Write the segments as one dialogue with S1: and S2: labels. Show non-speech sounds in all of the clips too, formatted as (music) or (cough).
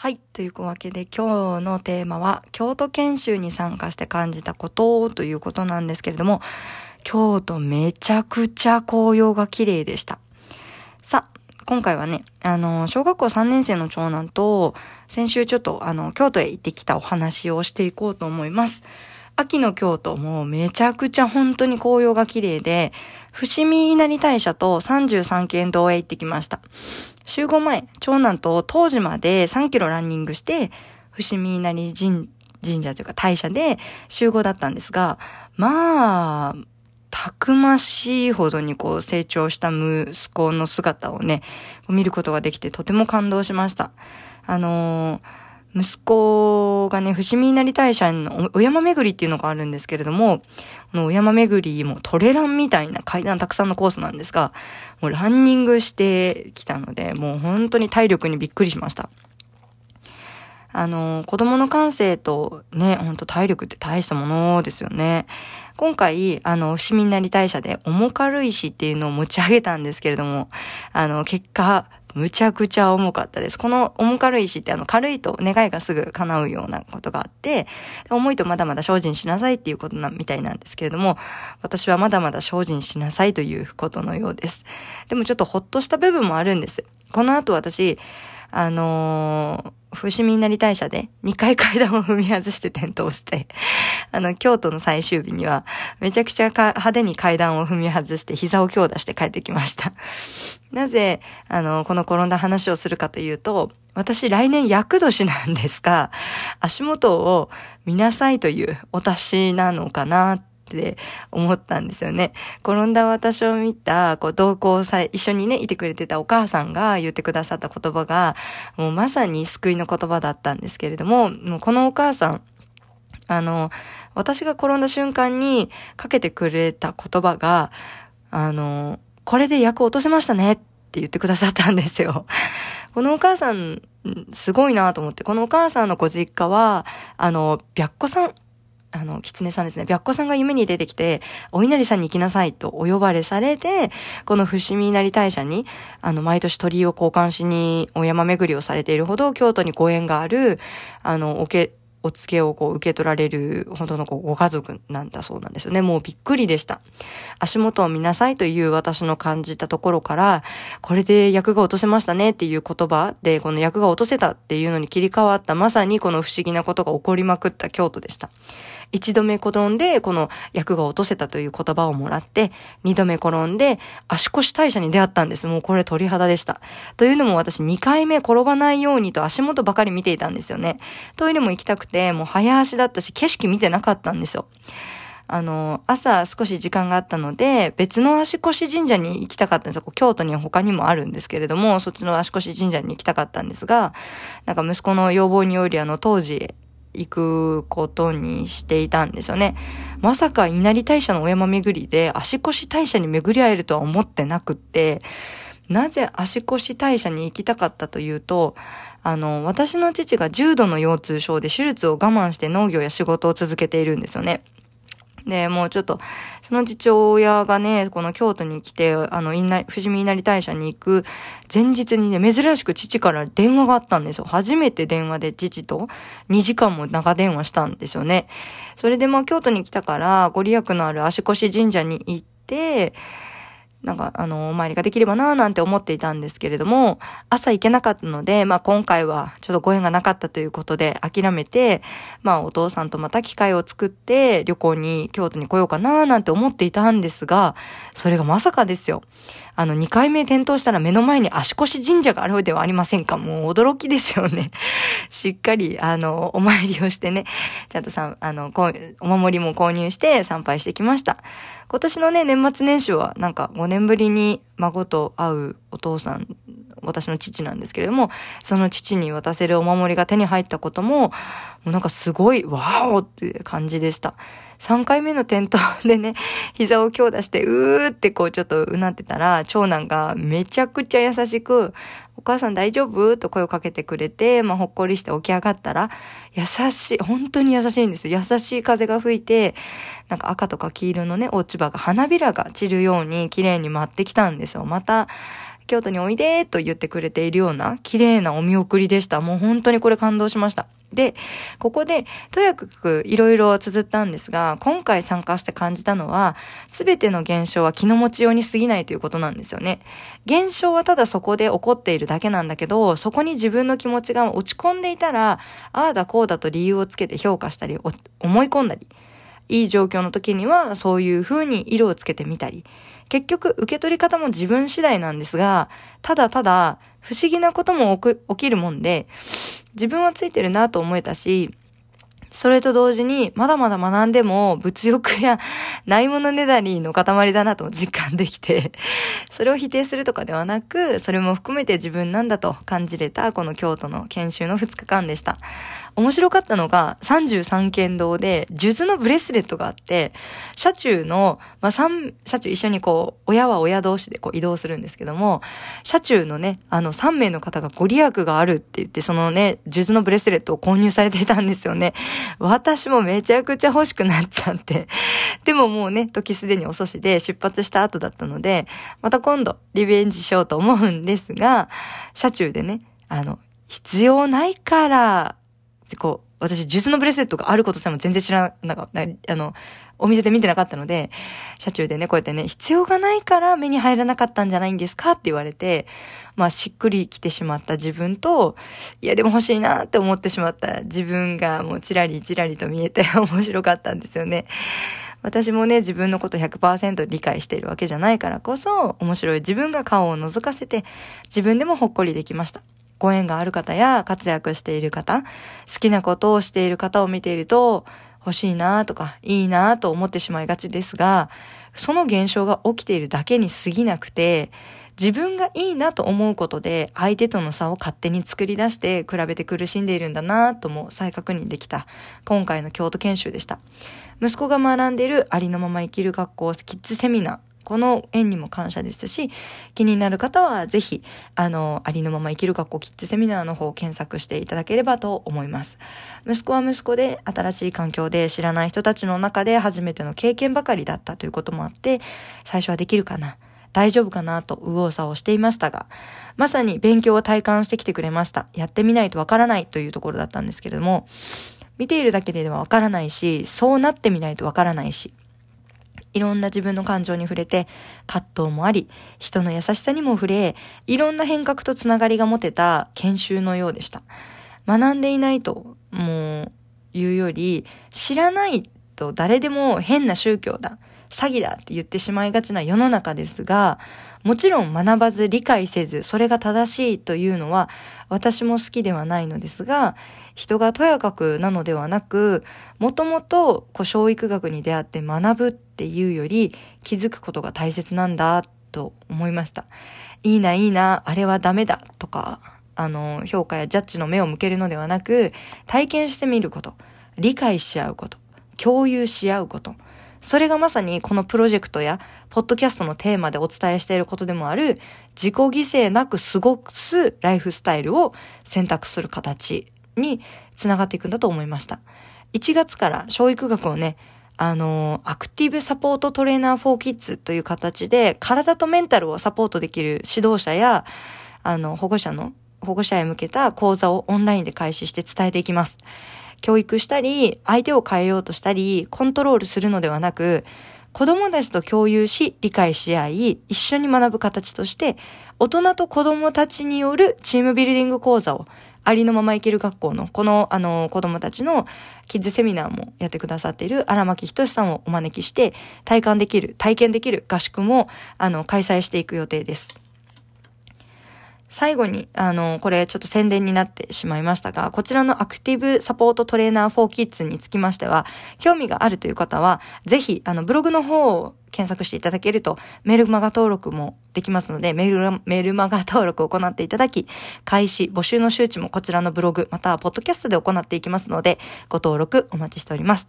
S1: はい。というわけで今日のテーマは京都研修に参加して感じたことということなんですけれども、京都めちゃくちゃ紅葉が綺麗でした。さ、今回はね、あの、小学校3年生の長男と先週ちょっとあの、京都へ行ってきたお話をしていこうと思います。秋の京都もめちゃくちゃ本当に紅葉が綺麗で、伏見稲荷大社と33軒堂へ行ってきました。集合前、長男と当時まで3キロランニングして、伏見稲荷神神社というか大社で集合だったんですが、まあ、たくましいほどにこう成長した息子の姿をね、見ることができてとても感動しました。あのー息子がね、伏見稲荷大社のお山巡りっていうのがあるんですけれども、このお山巡りもトレランみたいな階段たくさんのコースなんですが、もうランニングしてきたので、もう本当に体力にびっくりしました。あの、子供の感性とね、ほんと体力って大したものですよね。今回、あの、伏見稲荷大社で重軽石っていうのを持ち上げたんですけれども、あの、結果、むちゃくちゃ重かったです。この重軽い石ってあの軽いと願いがすぐ叶うようなことがあって、重いとまだまだ精進しなさいっていうことな、みたいなんですけれども、私はまだまだ精進しなさいということのようです。でもちょっとほっとした部分もあるんです。この後私、あのー伏見稲荷大社で2回階段を踏み外して転倒して、(laughs) あの、京都の最終日には、めちゃくちゃ派手に階段を踏み外して膝を強打して帰ってきました。(laughs) なぜ、あの、この転んだ話をするかというと、私来年厄年なんですが、足元を見なさいというお達しなのかなっって思ったんですよね。転んだ私を見た、こう、同行さ、一緒にね、いてくれてたお母さんが言ってくださった言葉が、もうまさに救いの言葉だったんですけれども、もうこのお母さん、あの、私が転んだ瞬間にかけてくれた言葉が、あの、これで役落とせましたねって言ってくださったんですよ。このお母さん、すごいなと思って、このお母さんのご実家は、あの、白子さんあの、狐さんですね。白子さんが夢に出てきて、お稲荷さんに行きなさいとお呼ばれされて、この伏見稲荷大社に、あの、毎年鳥居を交換しにお山巡りをされているほど、京都にご縁がある、あの、おけ、お付けをこう受け取られるほどのこうご家族なんだそうなんですよね。もうびっくりでした。足元を見なさいという私の感じたところから、これで役が落とせましたねっていう言葉で、この役が落とせたっていうのに切り替わったまさにこの不思議なことが起こりまくった京都でした。一度目転んで、この役が落とせたという言葉をもらって、二度目転んで、足腰代謝に出会ったんです。もうこれ鳥肌でした。というのも私二回目転ばないようにと足元ばかり見ていたんですよね。トイレも行きたくて、もう早足だったし、景色見てなかったんですよ。あの、朝少し時間があったので、別の足腰神社に行きたかったんですよ。京都には他にもあるんですけれども、そっちの足腰神社に行きたかったんですが、なんか息子の要望により、あの、当時、行くことにしていたんですよね。まさか稲荷大社のお山巡りで足腰大社に巡り合えるとは思ってなくって、なぜ足腰大社に行きたかったというと、あの、私の父が重度の腰痛症で手術を我慢して農業や仕事を続けているんですよね。で、もうちょっと、その父親がね、この京都に来て、あの、富士見稲荷大社に行く前日にね、珍しく父から電話があったんですよ。初めて電話で父と2時間も長電話したんですよね。それでまあ京都に来たから、ご利益のある足腰神社に行って、なんか、あの、お参りができればなぁなんて思っていたんですけれども、朝行けなかったので、まあ今回はちょっとご縁がなかったということで諦めて、まあお父さんとまた機会を作って旅行に京都に来ようかなぁなんて思っていたんですが、それがまさかですよ。あの、2回目転倒したら目の前に足腰神社があるではありませんか？もう驚きですよね。(laughs) しっかり、あの、お参りをしてね、ちゃんとさ、あの、お守りも購入して参拝してきました。今年のね、年末年始はなんか5年ぶりに孫と会うお父さん、私の父なんですけれども、その父に渡せるお守りが手に入ったことも、もうなんかすごい、ワーオって感じでした。3回目の転倒でね、(laughs) 膝を強打して、うーってこうちょっとうなってたら、長男がめちゃくちゃ優しく、お母さん大丈夫？と声をかけてくれて、まあ、ほっこりして起き上がったら、優しい、本当に優しいんです優しい風が吹いて、なんか赤とか黄色のね、落ち葉が花びらが散るように綺麗に舞ってきたんですよ。また、京都においでと言ってくれているような綺麗なお見送りでした。もう本当にこれ感動しました。で、ここで、とやかくいろいろ綴ったんですが、今回参加して感じたのは、すべての現象は気の持ちように過ぎないということなんですよね。現象はただそこで起こっているだけなんだけど、そこに自分の気持ちが落ち込んでいたら、ああだこうだと理由をつけて評価したり、思い込んだり、いい状況の時にはそういう風に色をつけてみたり、結局受け取り方も自分次第なんですが、ただただ不思議なことも起きるもんで、自分はついてるなと思えたし、それと同時に、まだまだ学んでも、物欲やないものねだりの塊だなと実感できて、それを否定するとかではなく、それも含めて自分なんだと感じれた、この京都の研修の2日間でした。面白かったのが、33県道で、数珠のブレスレットがあって、車中の、まあ、3、車中一緒にこう、親は親同士でこう移動するんですけども、車中のね、あの3名の方がご利益があるって言って、そのね、数珠のブレスレットを購入されていたんですよね。私もめちゃくちゃ欲しくなっちゃって。(laughs) でももうね、時すでに遅しで出発した後だったので、また今度リベンジしようと思うんですが、車中でね、あの、必要ないから、こう、私、術のブレスレットがあることさえも全然知らなかった、あの、お店で見てなかったので、車中でね、こうやってね、必要がないから目に入らなかったんじゃないんですかって言われて、まあ、しっくりきてしまった自分と、いや、でも欲しいなって思ってしまった自分がもうチラリチラリと見えて (laughs) 面白かったんですよね。私もね、自分のこと100%理解しているわけじゃないからこそ、面白い自分が顔を覗かせて、自分でもほっこりできました。ご縁がある方や活躍している方、好きなことをしている方を見ていると、欲しいなとか、いいなと思ってしまいがちですが、その現象が起きているだけに過ぎなくて、自分がいいなと思うことで相手との差を勝手に作り出して比べて苦しんでいるんだなとも再確認できた今回の京都研修でした。息子が学んでいるありのまま生きる学校キッズセミナーこの縁にも感謝ですし、気になる方はぜひ、あの、ありのまま生きる学校キッズセミナーの方を検索していただければと思います。息子は息子で新しい環境で知らない人たちの中で初めての経験ばかりだったということもあって、最初はできるかな大丈夫かなと右往左往していましたが、まさに勉強を体感してきてくれました。やってみないとわからないというところだったんですけれども、見ているだけではわからないし、そうなってみないとわからないし、いろんな自分の感情に触れて、葛藤もあり、人の優しさにも触れ、いろんな変革とつながりが持てた研修のようでした。学んでいないと、もう、言うより、知らないと誰でも変な宗教だ、詐欺だって言ってしまいがちな世の中ですが、もちろん学ばず理解せず、それが正しいというのは私も好きではないのですが、人がとやかくなのではなく、もともとこう小育学に出会って学ぶっていうより気づくことが大切なんだと思いました。いいないいな、あれはダメだとか、あの、評価やジャッジの目を向けるのではなく、体験してみること、理解し合うこと、共有し合うこと、それがまさにこのプロジェクトやポッドキャストのテーマでお伝えしていることでもある自己犠牲なく過ごすライフスタイルを選択する形につながっていくんだと思いました。1月から教育学をね、あの、アクティブサポートトレーナーフォーキッズという形で体とメンタルをサポートできる指導者や、あの、保護者の、保護者へ向けた講座をオンラインで開始して伝えていきます。教育したり、相手を変えようとしたり、コントロールするのではなく、子供たちと共有し、理解し合い、一緒に学ぶ形として、大人と子供たちによるチームビルディング講座を、ありのまま生きる学校の、この、あの、子供たちのキッズセミナーもやってくださっている荒牧仁さんをお招きして、体感できる、体験できる合宿も、あの、開催していく予定です。最後に、あの、これちょっと宣伝になってしまいましたが、こちらのアクティブサポートトレーナー4キッズにつきましては、興味があるという方は、ぜひ、あの、ブログの方を検索していただけると、メルマガ登録もできますので、メル、メルマガ登録を行っていただき、開始、募集の周知もこちらのブログ、またはポッドキャストで行っていきますので、ご登録お待ちしております。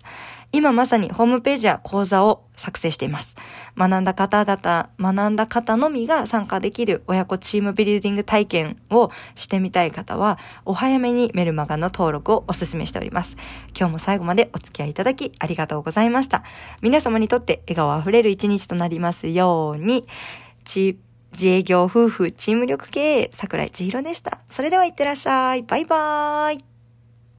S1: 今まさにホームページや講座を作成しています。学んだ方々、学んだ方のみが参加できる親子チームビルディング体験をしてみたい方は、お早めにメルマガの登録をお勧めしております。今日も最後までお付き合いいただきありがとうございました。皆様にとって笑顔あふれる一日となりますように、ち自営業夫婦チーム力経営、桜井千尋でした。それではいってらっしゃい。バイバーイ。